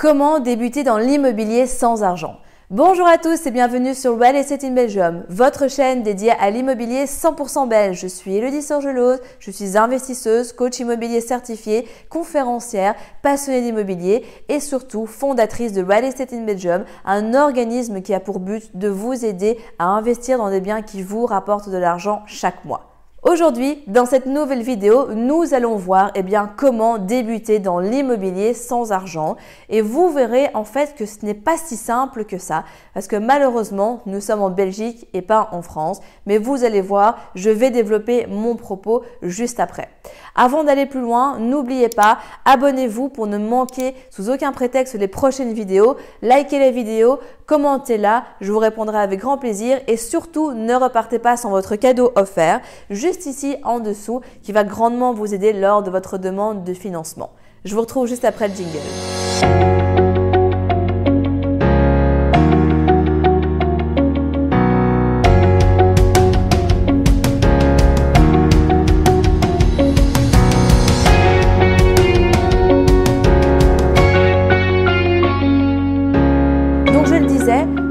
Comment débuter dans l'immobilier sans argent Bonjour à tous et bienvenue sur Real Estate in Belgium, votre chaîne dédiée à l'immobilier 100% belge. Je suis Elodie Sorgelose, je suis investisseuse, coach immobilier certifié, conférencière, passionnée d'immobilier et surtout fondatrice de Real Estate in Belgium, un organisme qui a pour but de vous aider à investir dans des biens qui vous rapportent de l'argent chaque mois. Aujourd'hui, dans cette nouvelle vidéo, nous allons voir eh bien, comment débuter dans l'immobilier sans argent. Et vous verrez en fait que ce n'est pas si simple que ça, parce que malheureusement, nous sommes en Belgique et pas en France. Mais vous allez voir, je vais développer mon propos juste après. Avant d'aller plus loin, n'oubliez pas, abonnez-vous pour ne manquer sous aucun prétexte les prochaines vidéos. Likez la vidéo, commentez-la, je vous répondrai avec grand plaisir et surtout ne repartez pas sans votre cadeau offert ici en dessous qui va grandement vous aider lors de votre demande de financement. Je vous retrouve juste après le jingle.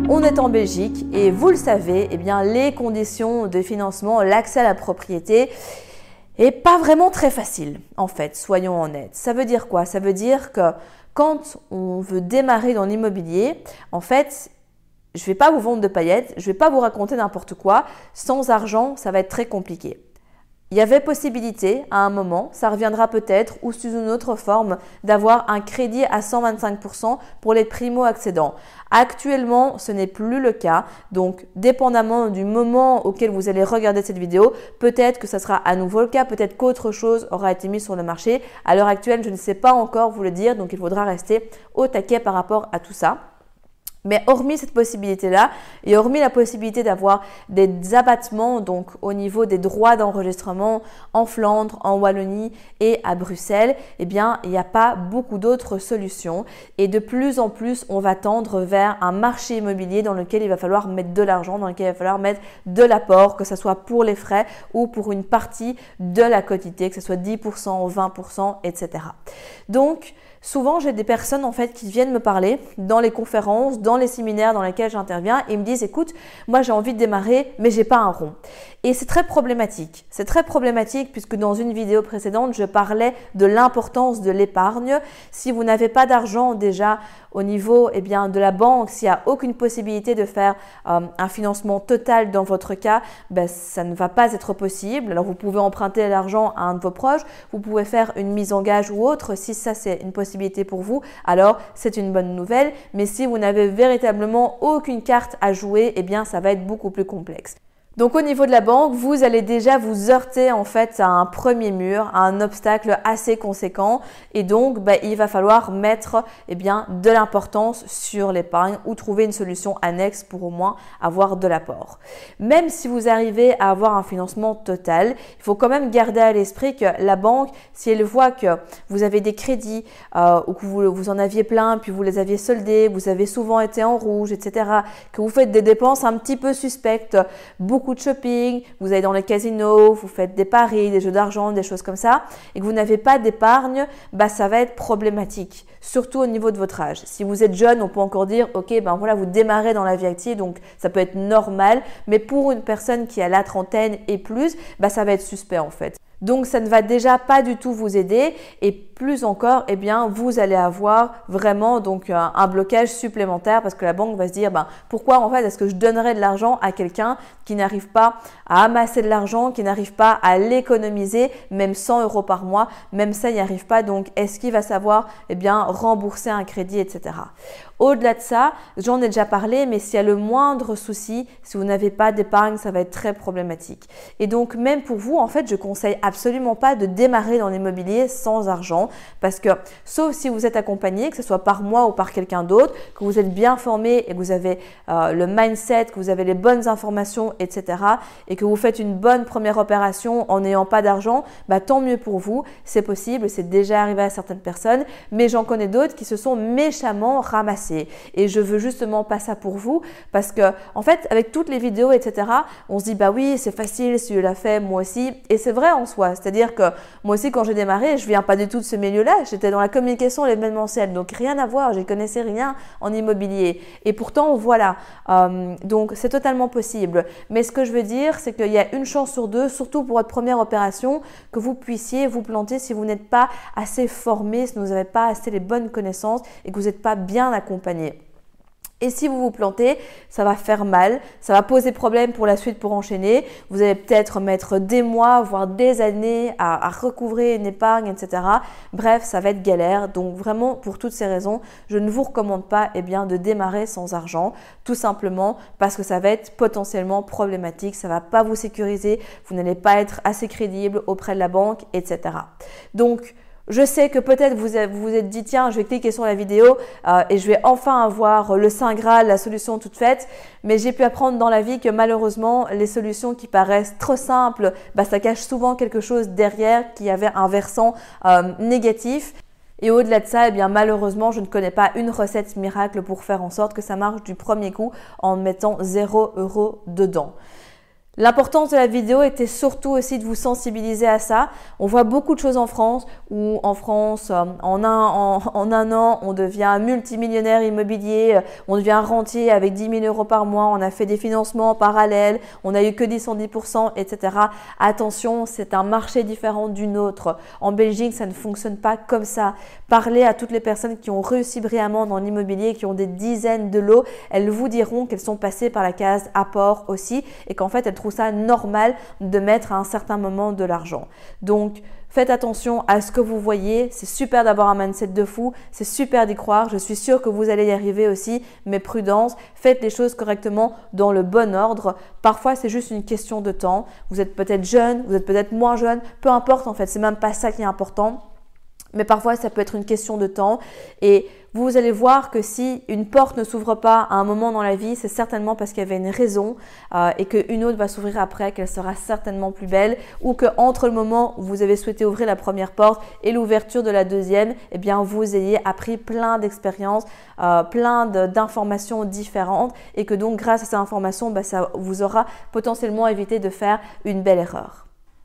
En Belgique et vous le savez, eh les conditions de financement, l'accès à la propriété est pas vraiment très facile en fait, soyons honnêtes. Ça veut dire quoi? Ça veut dire que quand on veut démarrer dans l'immobilier, en fait, je ne vais pas vous vendre de paillettes, je ne vais pas vous raconter n'importe quoi. Sans argent, ça va être très compliqué. Il y avait possibilité à un moment, ça reviendra peut-être ou sous une autre forme, d'avoir un crédit à 125% pour les primo-accédants. Actuellement, ce n'est plus le cas. Donc, dépendamment du moment auquel vous allez regarder cette vidéo, peut-être que ça sera à nouveau le cas, peut-être qu'autre chose aura été mis sur le marché. À l'heure actuelle, je ne sais pas encore vous le dire, donc il faudra rester au taquet par rapport à tout ça. Mais hormis cette possibilité-là, et hormis la possibilité d'avoir des abattements donc au niveau des droits d'enregistrement en Flandre, en Wallonie et à Bruxelles, eh bien, il n'y a pas beaucoup d'autres solutions. Et de plus en plus, on va tendre vers un marché immobilier dans lequel il va falloir mettre de l'argent, dans lequel il va falloir mettre de l'apport, que ce soit pour les frais ou pour une partie de la quotité, que ce soit 10%, 20%, etc. Donc, Souvent, j'ai des personnes en fait qui viennent me parler dans les conférences, dans les séminaires dans lesquels j'interviens et me disent écoute, moi j'ai envie de démarrer mais j'ai pas un rond. Et c'est très problématique. C'est très problématique puisque dans une vidéo précédente, je parlais de l'importance de l'épargne. Si vous n'avez pas d'argent déjà au niveau eh bien, de la banque, s'il n'y a aucune possibilité de faire euh, un financement total dans votre cas, ben, ça ne va pas être possible. Alors vous pouvez emprunter l'argent à un de vos proches, vous pouvez faire une mise en gage ou autre. Si ça c'est une possibilité pour vous, alors c'est une bonne nouvelle. Mais si vous n'avez véritablement aucune carte à jouer, eh bien ça va être beaucoup plus complexe. Donc au niveau de la banque, vous allez déjà vous heurter en fait à un premier mur, à un obstacle assez conséquent et donc bah, il va falloir mettre eh bien, de l'importance sur l'épargne ou trouver une solution annexe pour au moins avoir de l'apport. Même si vous arrivez à avoir un financement total, il faut quand même garder à l'esprit que la banque, si elle voit que vous avez des crédits euh, ou que vous, vous en aviez plein puis vous les aviez soldés, vous avez souvent été en rouge, etc., que vous faites des dépenses un petit peu suspectes, beaucoup de shopping, vous allez dans les casinos, vous faites des paris, des jeux d'argent, des choses comme ça, et que vous n'avez pas d'épargne, bah ça va être problématique, surtout au niveau de votre âge. Si vous êtes jeune, on peut encore dire, ok, ben voilà, vous démarrez dans la vie active, donc ça peut être normal, mais pour une personne qui a la trentaine et plus, bah ça va être suspect en fait. Donc ça ne va déjà pas du tout vous aider et plus encore, eh bien, vous allez avoir vraiment donc un, blocage supplémentaire parce que la banque va se dire, ben, pourquoi en fait est-ce que je donnerais de l'argent à quelqu'un qui n'arrive pas à amasser de l'argent, qui n'arrive pas à l'économiser, même 100 euros par mois, même ça, il n'y arrive pas. Donc, est-ce qu'il va savoir, eh bien, rembourser un crédit, etc. Au-delà de ça, j'en ai déjà parlé, mais s'il y a le moindre souci, si vous n'avez pas d'épargne, ça va être très problématique. Et donc, même pour vous, en fait, je conseille absolument pas de démarrer dans l'immobilier sans argent, parce que sauf si vous êtes accompagné, que ce soit par moi ou par quelqu'un d'autre, que vous êtes bien formé et que vous avez euh, le mindset, que vous avez les bonnes informations, etc., et que vous faites une bonne première opération en n'ayant pas d'argent, bah, tant mieux pour vous. C'est possible, c'est déjà arrivé à certaines personnes, mais j'en connais d'autres qui se sont méchamment ramassés et je veux justement pas ça pour vous parce que, en fait, avec toutes les vidéos, etc., on se dit, bah oui, c'est facile, si je l'ai fait, moi aussi. Et c'est vrai en soi. C'est-à-dire que moi aussi, quand j'ai démarré, je viens pas du tout de ce milieu-là. J'étais dans la communication l'événementiel, donc rien à voir. Je connaissais rien en immobilier. Et pourtant, voilà. Euh, donc, c'est totalement possible. Mais ce que je veux dire, c'est qu'il y a une chance sur deux, surtout pour votre première opération, que vous puissiez vous planter si vous n'êtes pas assez formé, si vous n'avez pas assez les bonnes connaissances et que vous n'êtes pas bien accompagné. Et si vous vous plantez, ça va faire mal, ça va poser problème pour la suite pour enchaîner. Vous allez peut-être mettre des mois, voire des années à, recouvrer une épargne, etc. Bref, ça va être galère. Donc vraiment, pour toutes ces raisons, je ne vous recommande pas eh bien, de démarrer sans argent, tout simplement parce que ça va être potentiellement problématique, ça va pas vous sécuriser, vous n'allez pas être assez crédible auprès de la banque, etc. Donc, je sais que peut-être vous vous êtes dit, tiens, je vais cliquer sur la vidéo euh, et je vais enfin avoir le Saint Graal, la solution toute faite. Mais j'ai pu apprendre dans la vie que malheureusement, les solutions qui paraissent trop simples, bah, ça cache souvent quelque chose derrière qui avait un versant euh, négatif. Et au-delà de ça, eh bien, malheureusement, je ne connais pas une recette miracle pour faire en sorte que ça marche du premier coup en mettant 0 euros dedans. L'importance de la vidéo était surtout aussi de vous sensibiliser à ça. On voit beaucoup de choses en France où en France, euh, en un, en, un an, on devient multimillionnaire immobilier, euh, on devient rentier avec 10 000 euros par mois, on a fait des financements parallèles, on a eu que 10 110%, etc. Attention, c'est un marché différent d'une autre. En Belgique, ça ne fonctionne pas comme ça. Parlez à toutes les personnes qui ont réussi brillamment dans l'immobilier, qui ont des dizaines de lots, elles vous diront qu'elles sont passées par la case apport aussi et qu'en fait, elles trouvent ça normal de mettre à un certain moment de l'argent. Donc, Faites attention à ce que vous voyez. C'est super d'avoir un mindset de fou. C'est super d'y croire. Je suis sûre que vous allez y arriver aussi. Mais prudence, faites les choses correctement dans le bon ordre. Parfois, c'est juste une question de temps. Vous êtes peut-être jeune, vous êtes peut-être moins jeune. Peu importe en fait. C'est même pas ça qui est important. Mais parfois, ça peut être une question de temps. Et vous allez voir que si une porte ne s'ouvre pas à un moment dans la vie, c'est certainement parce qu'il y avait une raison euh, et qu'une autre va s'ouvrir après, qu'elle sera certainement plus belle. Ou que entre le moment où vous avez souhaité ouvrir la première porte et l'ouverture de la deuxième, eh bien, vous ayez appris plein d'expériences, euh, plein d'informations différentes. Et que donc, grâce à ces informations, bah, ça vous aura potentiellement évité de faire une belle erreur.